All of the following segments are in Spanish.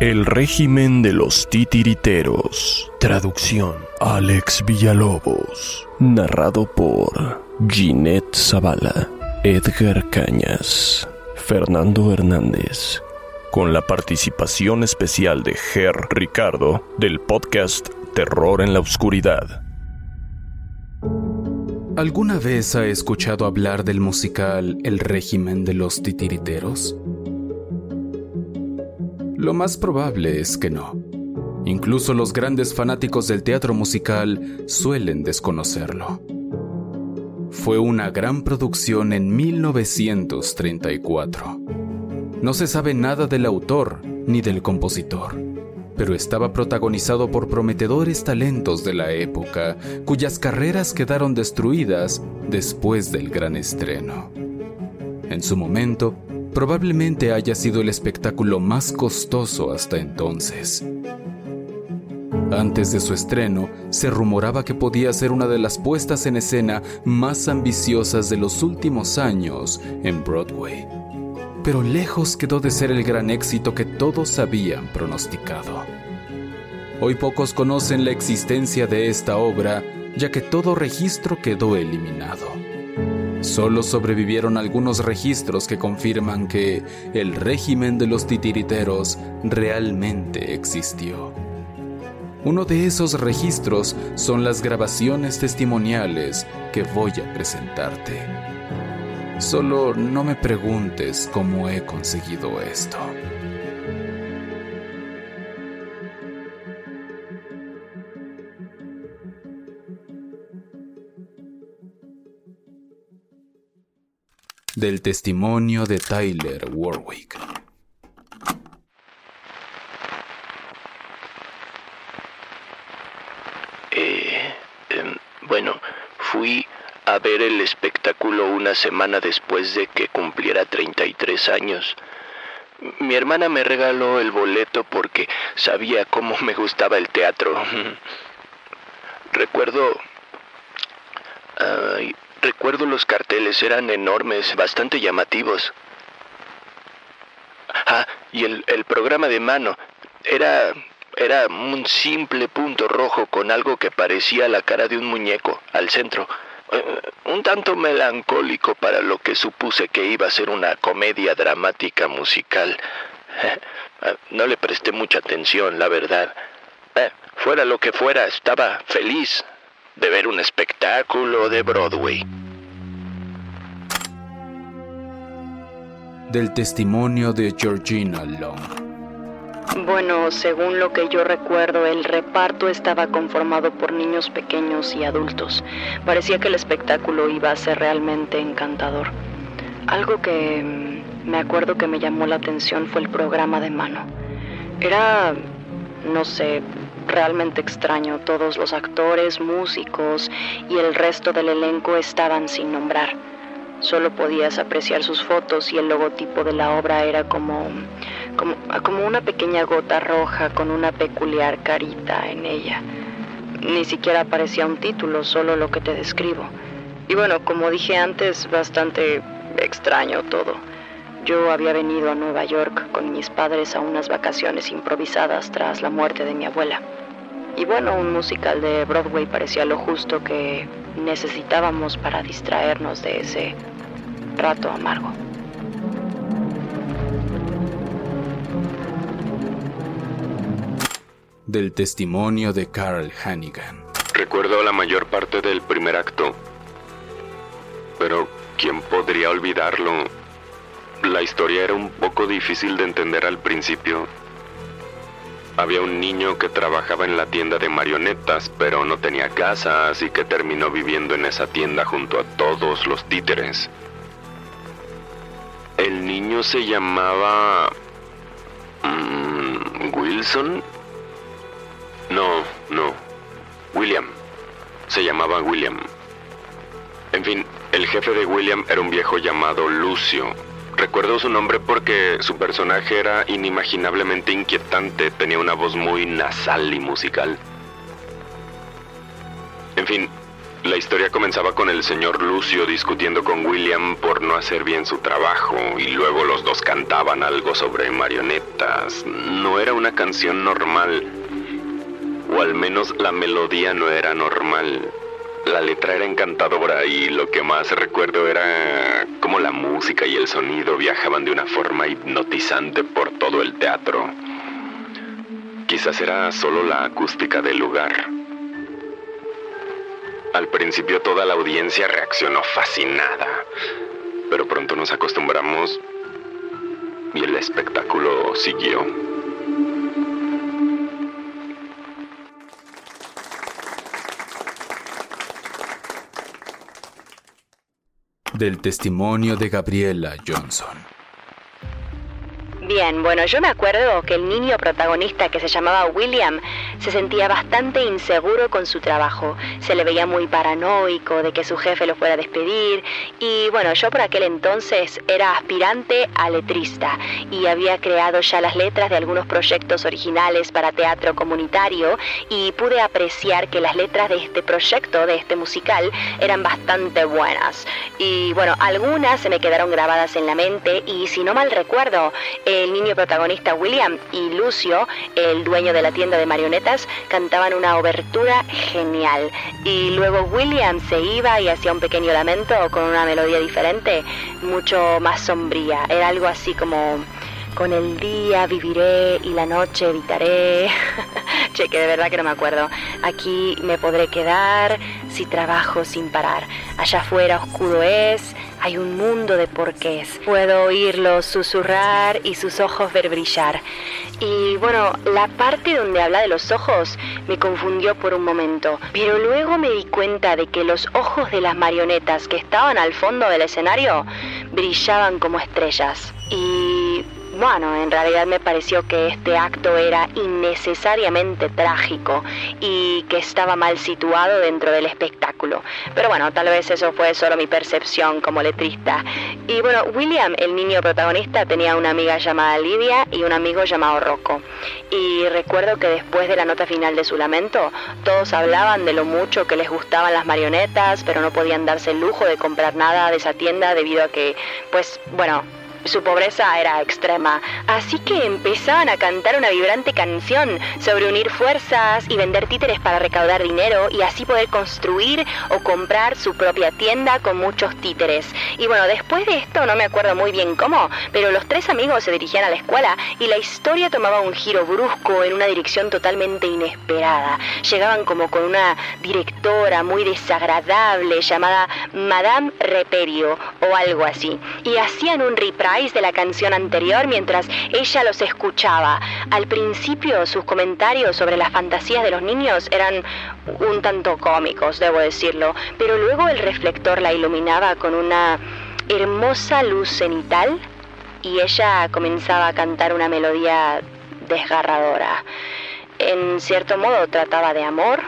El régimen de los titiriteros. Traducción. Alex Villalobos. Narrado por Ginette Zavala, Edgar Cañas, Fernando Hernández. Con la participación especial de Ger Ricardo del podcast Terror en la Oscuridad. ¿Alguna vez ha escuchado hablar del musical El régimen de los titiriteros? Lo más probable es que no. Incluso los grandes fanáticos del teatro musical suelen desconocerlo. Fue una gran producción en 1934. No se sabe nada del autor ni del compositor, pero estaba protagonizado por prometedores talentos de la época cuyas carreras quedaron destruidas después del gran estreno. En su momento, probablemente haya sido el espectáculo más costoso hasta entonces. Antes de su estreno, se rumoraba que podía ser una de las puestas en escena más ambiciosas de los últimos años en Broadway. Pero lejos quedó de ser el gran éxito que todos habían pronosticado. Hoy pocos conocen la existencia de esta obra, ya que todo registro quedó eliminado. Solo sobrevivieron algunos registros que confirman que el régimen de los titiriteros realmente existió. Uno de esos registros son las grabaciones testimoniales que voy a presentarte. Solo no me preguntes cómo he conseguido esto. Del testimonio de Tyler Warwick. Eh, em, bueno, fui a ver el espectáculo una semana después de que cumpliera 33 años. Mi hermana me regaló el boleto porque sabía cómo me gustaba el teatro. Recuerdo... recuerdo los carteles, eran enormes, bastante llamativos. Ah, y el, el programa de mano era era un simple punto rojo con algo que parecía la cara de un muñeco al centro. Eh, un tanto melancólico para lo que supuse que iba a ser una comedia dramática musical. Eh, No le presté mucha atención, la verdad. Eh, fuera lo que fuera, estaba feliz de ver un espectáculo de Broadway. Del testimonio de Georgina Long. Bueno, según lo que yo recuerdo, el reparto estaba conformado por niños pequeños y adultos. Parecía que el espectáculo iba a ser realmente encantador. Algo que mm, me acuerdo que me llamó la atención fue el programa de mano. Era, no sé, realmente extraño. Todos los actores, músicos y el resto del elenco estaban sin nombrar. Solo podías apreciar sus fotos y el logotipo de la obra era como, como, como una pequeña gota roja con una peculiar carita en ella. Ni siquiera aparecía un título, solo lo que te describo. Y bueno, como dije antes, bastante extraño todo. Yo había venido a Nueva York con mis padres a unas vacaciones improvisadas tras la muerte de mi abuela. Y bueno, un musical de Broadway parecía lo justo que necesitábamos para distraernos de ese rato amargo. Del testimonio de Carl Hannigan. Recuerdo la mayor parte del primer acto, pero ¿quién podría olvidarlo? La historia era un poco difícil de entender al principio. Había un niño que trabajaba en la tienda de marionetas, pero no tenía casa, así que terminó viviendo en esa tienda junto a todos los títeres. El niño se llamaba... Mm, Wilson. No, no. William. Se llamaba William. En fin, el jefe de William era un viejo llamado Lucio. Recuerdo su nombre porque su personaje era inimaginablemente inquietante, tenía una voz muy nasal y musical. En fin, la historia comenzaba con el señor Lucio discutiendo con William por no hacer bien su trabajo y luego los dos cantaban algo sobre marionetas. No era una canción normal, o al menos la melodía no era normal. La letra era encantadora y lo que más recuerdo era cómo la música y el sonido viajaban de una forma hipnotizante por todo el teatro. Quizás era solo la acústica del lugar. Al principio toda la audiencia reaccionó fascinada, pero pronto nos acostumbramos y el espectáculo siguió. Del testimonio de Gabriela Johnson. Bien, bueno, yo me acuerdo que el niño protagonista que se llamaba William se sentía bastante inseguro con su trabajo. Se le veía muy paranoico de que su jefe lo fuera a despedir. Y bueno, yo por aquel entonces era aspirante a letrista y había creado ya las letras de algunos proyectos originales para teatro comunitario y pude apreciar que las letras de este proyecto, de este musical, eran bastante buenas. Y bueno, algunas se me quedaron grabadas en la mente y si no mal recuerdo, el niño protagonista William y Lucio, el dueño de la tienda de marionetas, cantaban una obertura genial. Y luego William se iba y hacía un pequeño lamento con una melodía diferente, mucho más sombría. Era algo así como con el día viviré y la noche evitaré. che, que de verdad que no me acuerdo. Aquí me podré quedar si trabajo sin parar. Allá afuera oscuro es, hay un mundo de porqués. Puedo oírlo susurrar y sus ojos ver brillar. Y bueno, la parte donde habla de los ojos me confundió por un momento, pero luego me di cuenta de que los ojos de las marionetas que estaban al fondo del escenario brillaban como estrellas. Y bueno, en realidad me pareció que este acto era innecesariamente trágico y que estaba mal situado dentro del espectáculo. Pero bueno, tal vez eso fue solo mi percepción como letrista. Y bueno, William, el niño protagonista, tenía una amiga llamada Lidia y un amigo llamado Rocco. Y recuerdo que después de la nota final de su lamento, todos hablaban de lo mucho que les gustaban las marionetas, pero no podían darse el lujo de comprar nada de esa tienda debido a que, pues, bueno, su pobreza era extrema, así que empezaban a cantar una vibrante canción sobre unir fuerzas y vender títeres para recaudar dinero y así poder construir o comprar su propia tienda con muchos títeres. Y bueno, después de esto no me acuerdo muy bien cómo, pero los tres amigos se dirigían a la escuela y la historia tomaba un giro brusco en una dirección totalmente inesperada. Llegaban como con una directora muy desagradable llamada Madame Reperio o algo así y hacían un de la canción anterior mientras ella los escuchaba. Al principio sus comentarios sobre las fantasías de los niños eran un tanto cómicos, debo decirlo, pero luego el reflector la iluminaba con una hermosa luz cenital y ella comenzaba a cantar una melodía desgarradora. En cierto modo trataba de amor,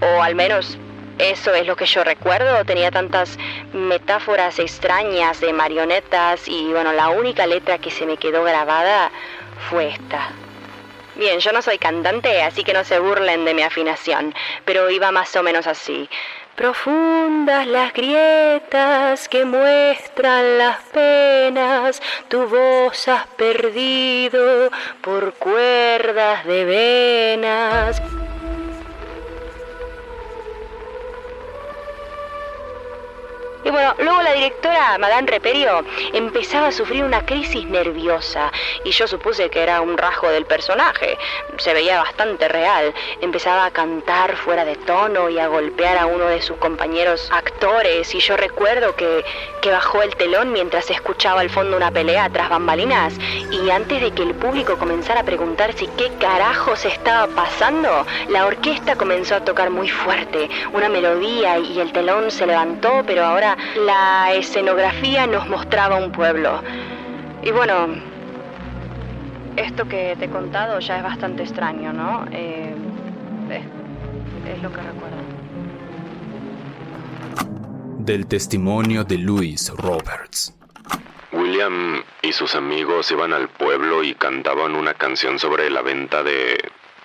o al menos eso es lo que yo recuerdo. Tenía tantas metáforas extrañas de marionetas y bueno, la única letra que se me quedó grabada fue esta. Bien, yo no soy cantante, así que no se burlen de mi afinación, pero iba más o menos así. Profundas las grietas que muestran las penas, tu voz has perdido por cuerdas de venas. Y bueno, luego la directora, Madame Reperio, empezaba a sufrir una crisis nerviosa y yo supuse que era un rasgo del personaje. Se veía bastante real. Empezaba a cantar fuera de tono y a golpear a uno de sus compañeros actores y yo recuerdo que, que bajó el telón mientras escuchaba al fondo una pelea tras bambalinas y antes de que el público comenzara a preguntar si qué carajos estaba pasando, la orquesta comenzó a tocar muy fuerte, una melodía y el telón se levantó, pero ahora la escenografía nos mostraba un pueblo. Y bueno, esto que te he contado ya es bastante extraño, ¿no? Eh, es, es lo que recuerdo. Del testimonio de Louis Roberts. William y sus amigos iban al pueblo y cantaban una canción sobre la venta de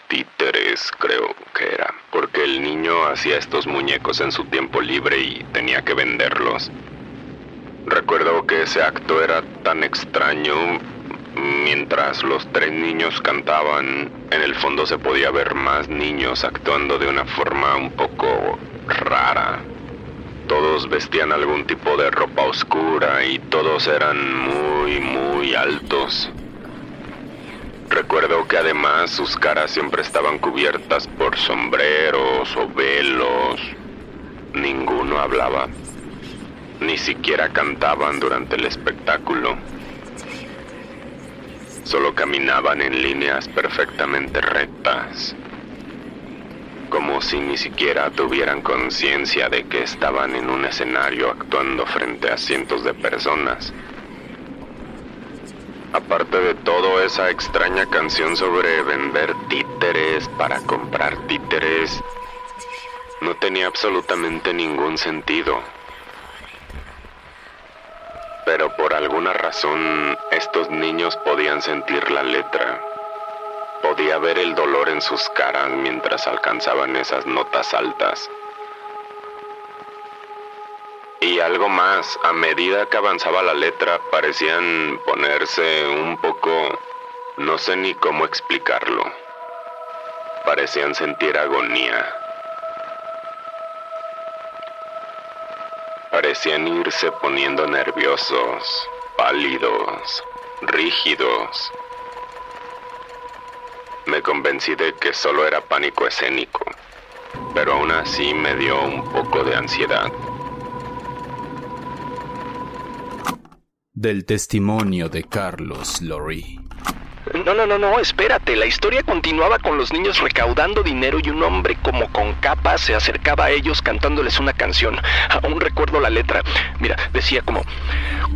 títeres, creo que era, porque el hacía estos muñecos en su tiempo libre y tenía que venderlos. Recuerdo que ese acto era tan extraño. Mientras los tres niños cantaban, en el fondo se podía ver más niños actuando de una forma un poco rara. Todos vestían algún tipo de ropa oscura y todos eran muy, muy altos. Recuerdo que además sus caras siempre estaban cubiertas por sombreros o velos. Ninguno hablaba. Ni siquiera cantaban durante el espectáculo. Solo caminaban en líneas perfectamente rectas. Como si ni siquiera tuvieran conciencia de que estaban en un escenario actuando frente a cientos de personas. Aparte de todo, esa extraña canción sobre vender títeres para comprar títeres no tenía absolutamente ningún sentido. Pero por alguna razón estos niños podían sentir la letra. Podía ver el dolor en sus caras mientras alcanzaban esas notas altas. Y algo más, a medida que avanzaba la letra parecían ponerse un poco... no sé ni cómo explicarlo. Parecían sentir agonía. Parecían irse poniendo nerviosos, pálidos, rígidos. Me convencí de que solo era pánico escénico, pero aún así me dio un poco de ansiedad. Del testimonio de Carlos Lorry. No, no, no, no, espérate. La historia continuaba con los niños recaudando dinero y un hombre como con capa se acercaba a ellos cantándoles una canción. Aún recuerdo la letra. Mira, decía como,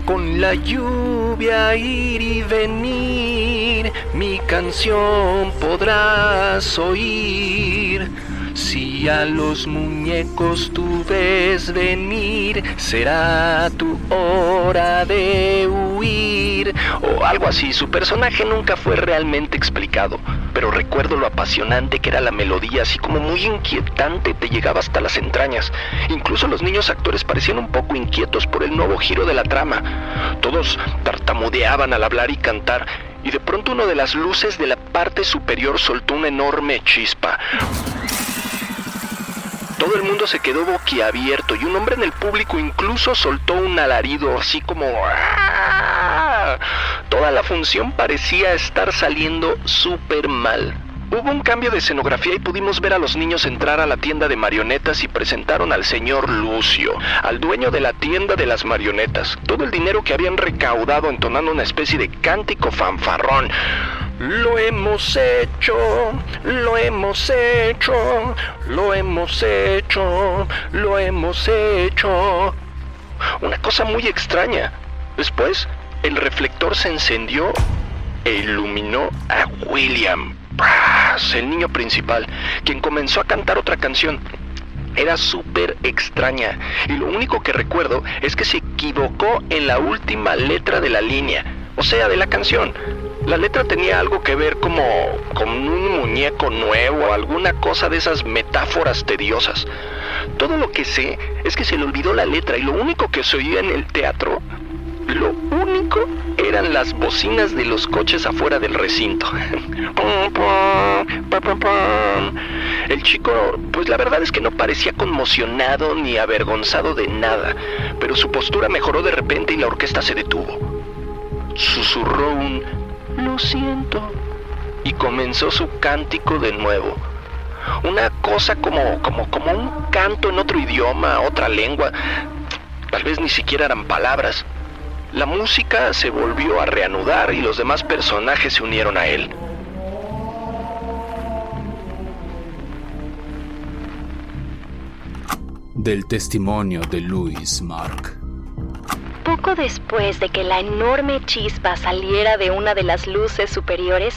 con la lluvia ir y venir, mi canción podrás oír. Si a los muñecos tú ves venir, será tu hora de huir. O algo así. Su personaje nunca fue realmente explicado, pero recuerdo lo apasionante que era la melodía, así como muy inquietante, te llegaba hasta las entrañas. Incluso los niños actores parecían un poco inquietos por el nuevo giro de la trama. Todos tartamudeaban al hablar y cantar, y de pronto uno de las luces de la parte superior soltó una enorme chispa. Todo el mundo se quedó boquiabierto y un hombre en el público incluso soltó un alarido así como... ¡Ah! Toda la función parecía estar saliendo súper mal. Hubo un cambio de escenografía y pudimos ver a los niños entrar a la tienda de marionetas y presentaron al señor Lucio, al dueño de la tienda de las marionetas, todo el dinero que habían recaudado entonando una especie de cántico fanfarrón. Lo hemos hecho, lo hemos hecho, lo hemos hecho, lo hemos hecho. Una cosa muy extraña. Después, el reflector se encendió e iluminó a William Brass, el niño principal, quien comenzó a cantar otra canción. Era súper extraña y lo único que recuerdo es que se equivocó en la última letra de la línea, o sea, de la canción. La letra tenía algo que ver como con un muñeco nuevo, alguna cosa de esas metáforas tediosas. Todo lo que sé es que se le olvidó la letra y lo único que se oía en el teatro, lo único eran las bocinas de los coches afuera del recinto. El chico, pues la verdad es que no parecía conmocionado ni avergonzado de nada, pero su postura mejoró de repente y la orquesta se detuvo. Susurró un lo siento y comenzó su cántico de nuevo. Una cosa como, como, como un canto en otro idioma, otra lengua. Tal vez ni siquiera eran palabras. La música se volvió a reanudar y los demás personajes se unieron a él. Del testimonio de Louis Mark. Poco después de que la enorme chispa saliera de una de las luces superiores,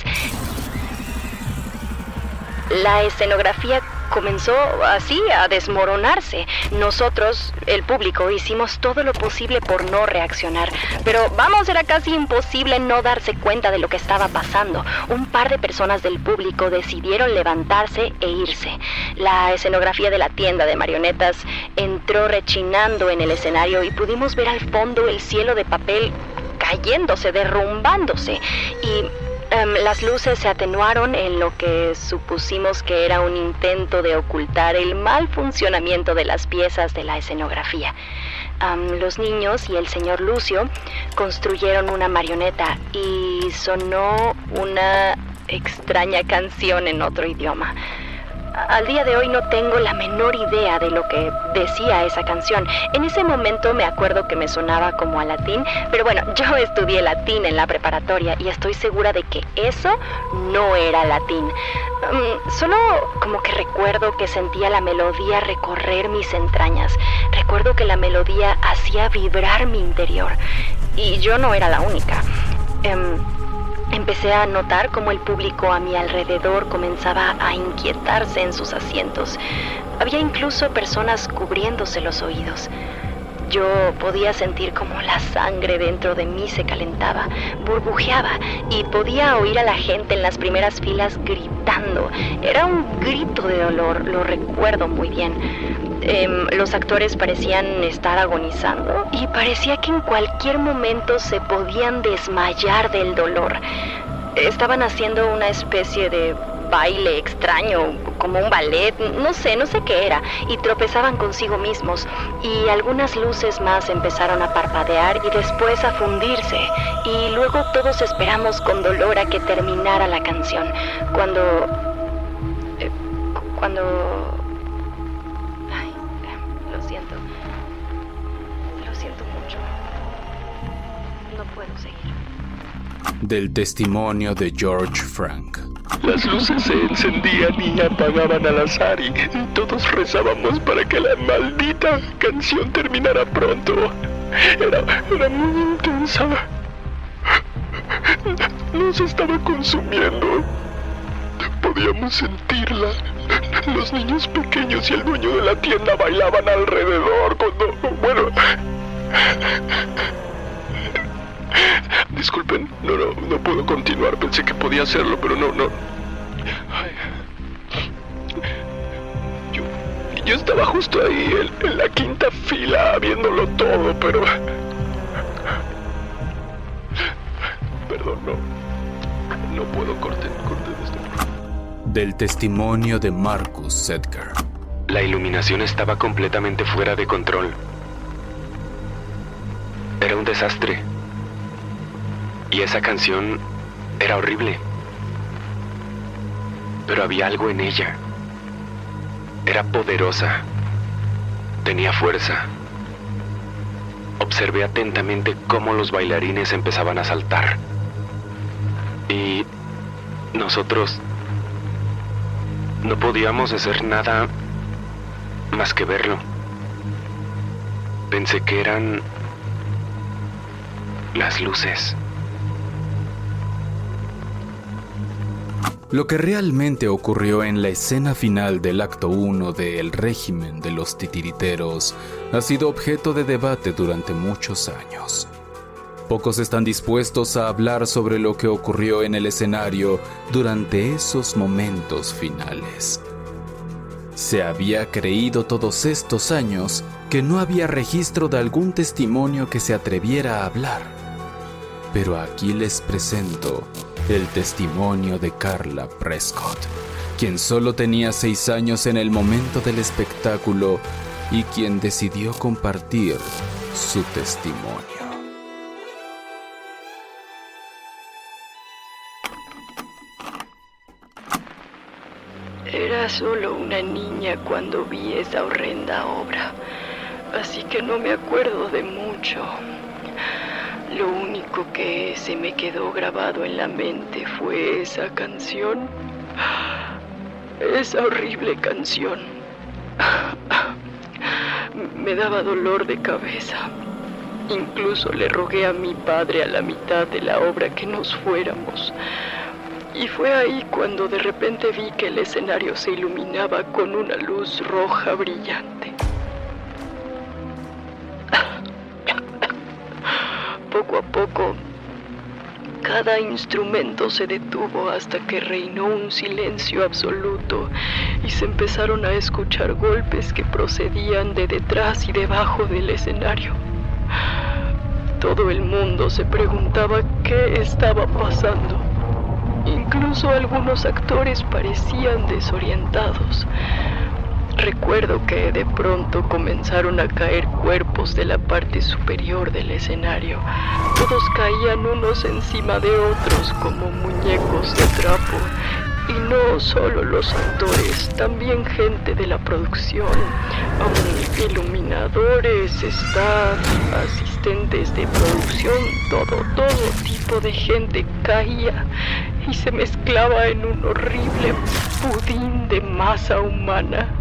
la escenografía comenzó así a desmoronarse. Nosotros, el público, hicimos todo lo posible por no reaccionar. Pero vamos, era casi imposible no darse cuenta de lo que estaba pasando. Un par de personas del público decidieron levantarse e irse. La escenografía de la tienda de marionetas entró rechinando en el escenario y pudimos ver al fondo el cielo de papel cayéndose, derrumbándose. Y Em, las luces se atenuaron en lo que supusimos que era un intento de ocultar el mal funcionamiento de las piezas de la escenografía. Em, los niños y el señor Lucio construyeron una marioneta y sonó una extraña canción en otro idioma. Al día de hoy no tengo la menor idea de lo que decía esa canción. En ese momento me acuerdo que me sonaba como a latín, pero bueno, yo estudié latín en la preparatoria y estoy segura de que eso no era latín. Mm, solo como que recuerdo que sentía la melodía recorrer mis entrañas. Recuerdo que la melodía hacía vibrar mi interior. Y yo no era la única. Em, Empecé a notar cómo el público a mi alrededor comenzaba a inquietarse en sus asientos. Había incluso personas cubriéndose los oídos. Yo podía sentir como la sangre dentro de mí se calentaba, burbujeaba y podía oír a la gente en las primeras filas gritando. Era un grito de dolor, lo recuerdo muy bien. Em, los actores parecían estar agonizando y parecía que en cualquier momento se podían desmayar del dolor. Estaban haciendo una especie de baile extraño, como un ballet, no sé, no sé qué era, y tropezaban consigo mismos, y algunas luces más empezaron a parpadear y después a fundirse, y luego todos esperamos con dolor a que terminara la canción, cuando... Eh, cuando... Del testimonio de George Frank. Las luces se encendían y apagaban al azar y todos rezábamos para que la maldita canción terminara pronto. Era, era muy intensa. Nos estaba consumiendo. Podíamos sentirla. Los niños pequeños y el dueño de la tienda bailaban alrededor cuando... Bueno... Disculpen, no, no, no puedo continuar. Pensé que podía hacerlo, pero no, no. Yo, yo estaba justo ahí, en, la quinta fila, viéndolo todo, pero... Perdón, no. No puedo cortar, corten esto. Del testimonio de Marcus Sedgar. La iluminación estaba completamente fuera de control. Era un desastre. Y esa canción era horrible. Pero había algo en ella. Era poderosa. Tenía fuerza. Observé atentamente cómo los bailarines empezaban a saltar. Y nosotros no podíamos hacer nada más que verlo. Pensé que eran las luces. Lo que realmente ocurrió en la escena final del acto 1 de El régimen de los titiriteros ha sido objeto de debate durante muchos años. Pocos están dispuestos a hablar sobre lo que ocurrió en el escenario durante esos momentos finales. Se había creído todos estos años que no había registro de algún testimonio que se atreviera a hablar. Pero aquí les presento el testimonio de Carla Prescott, quien solo tenía seis años en el momento del espectáculo y quien decidió compartir su testimonio. Era solo una niña cuando vi esa horrenda obra, así que no me acuerdo de mucho. Lo único que se me quedó grabado en la mente fue esa canción, esa horrible canción. Me daba dolor de cabeza. Incluso le rogué a mi padre a la mitad de la obra que nos fuéramos. Y fue ahí cuando de repente vi que el escenario se iluminaba con una luz roja brillante. Poco a poco, cada instrumento se detuvo hasta que reinó un silencio absoluto y se empezaron a escuchar golpes que procedían de detrás y debajo del escenario. Todo el mundo se preguntaba qué estaba pasando. Incluso algunos actores parecían desorientados. Recuerdo que de pronto comenzaron a caer cuerpos de la parte superior del escenario. Todos caían unos encima de otros como muñecos de trapo. Y no solo los actores, también gente de la producción, iluminadores, staff, asistentes de producción, todo, todo tipo de gente caía y se mezclaba en un horrible pudín de masa humana.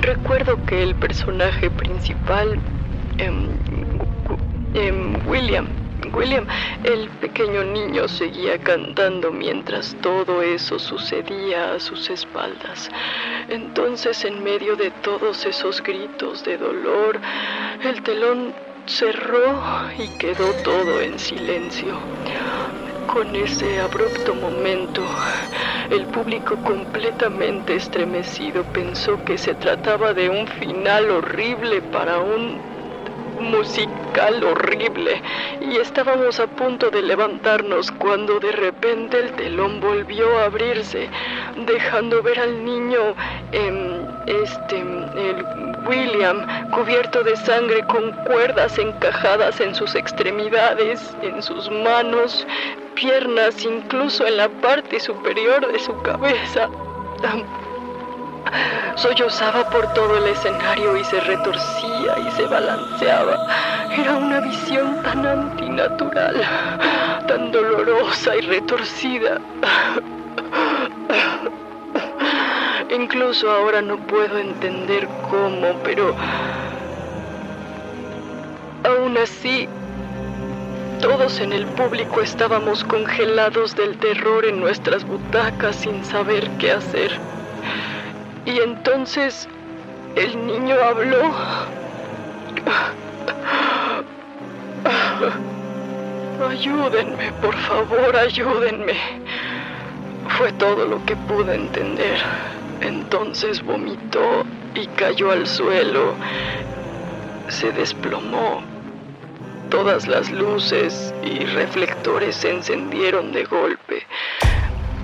Recuerdo que el personaje principal, em, em, William, William, el pequeño niño seguía cantando mientras todo eso sucedía a sus espaldas. Entonces, en medio de todos esos gritos de dolor, el telón cerró y quedó todo en silencio. Con ese abrupto momento, el público completamente estremecido pensó que se trataba de un final horrible para un musical horrible. Y estábamos a punto de levantarnos cuando de repente el telón volvió a abrirse, dejando ver al niño, eh, este, el William, cubierto de sangre con cuerdas encajadas en sus extremidades, en sus manos, piernas, incluso en la parte superior de su cabeza. Sollozaba por todo el escenario y se retorcía y se balanceaba. Era una visión tan antinatural, tan dolorosa y retorcida. Incluso ahora no puedo entender cómo, pero aún así, todos en el público estábamos congelados del terror en nuestras butacas sin saber qué hacer. Y entonces el niño habló. Ayúdenme, por favor, ayúdenme. Fue todo lo que pude entender. Entonces vomitó y cayó al suelo. Se desplomó. Todas las luces y reflectores se encendieron de golpe.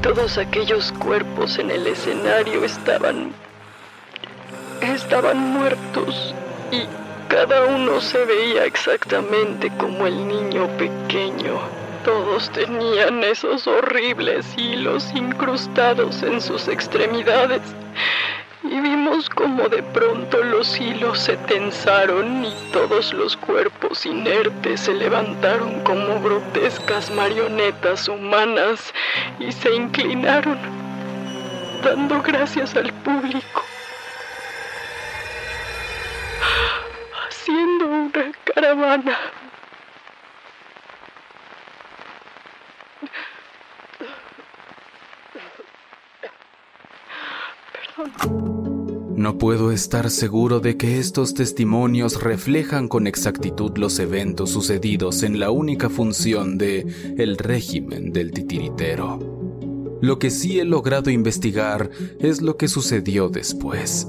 Todos aquellos cuerpos en el escenario estaban... estaban muertos y cada uno se veía exactamente como el niño pequeño. Todos tenían esos horribles hilos incrustados en sus extremidades. Y vimos como de pronto los hilos se tensaron y todos los cuerpos inertes se levantaron como grotescas marionetas humanas y se inclinaron, dando gracias al público, haciendo una caravana. No puedo estar seguro de que estos testimonios reflejan con exactitud los eventos sucedidos en la única función de el régimen del titiritero. Lo que sí he logrado investigar es lo que sucedió después.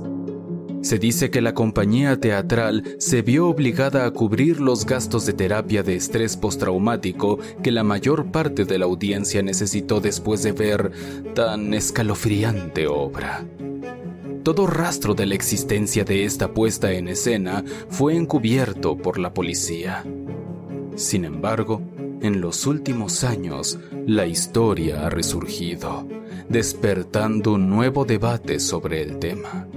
Se dice que la compañía teatral se vio obligada a cubrir los gastos de terapia de estrés postraumático que la mayor parte de la audiencia necesitó después de ver tan escalofriante obra. Todo rastro de la existencia de esta puesta en escena fue encubierto por la policía. Sin embargo, en los últimos años, la historia ha resurgido, despertando un nuevo debate sobre el tema.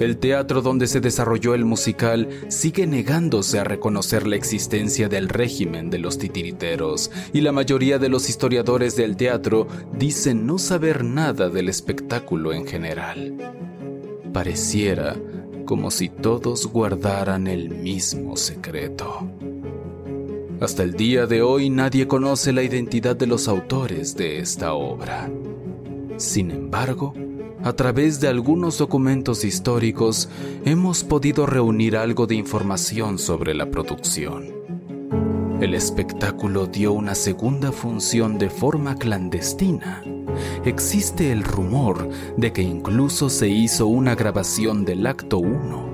El teatro donde se desarrolló el musical sigue negándose a reconocer la existencia del régimen de los titiriteros y la mayoría de los historiadores del teatro dicen no saber nada del espectáculo en general. Pareciera como si todos guardaran el mismo secreto. Hasta el día de hoy nadie conoce la identidad de los autores de esta obra. Sin embargo, a través de algunos documentos históricos hemos podido reunir algo de información sobre la producción. El espectáculo dio una segunda función de forma clandestina. Existe el rumor de que incluso se hizo una grabación del acto 1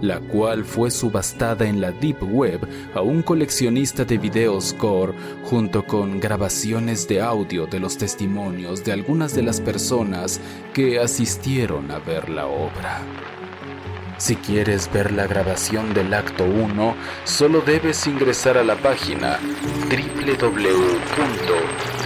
la cual fue subastada en la Deep Web a un coleccionista de videos core junto con grabaciones de audio de los testimonios de algunas de las personas que asistieron a ver la obra. Si quieres ver la grabación del acto 1, solo debes ingresar a la página www.regimendel.com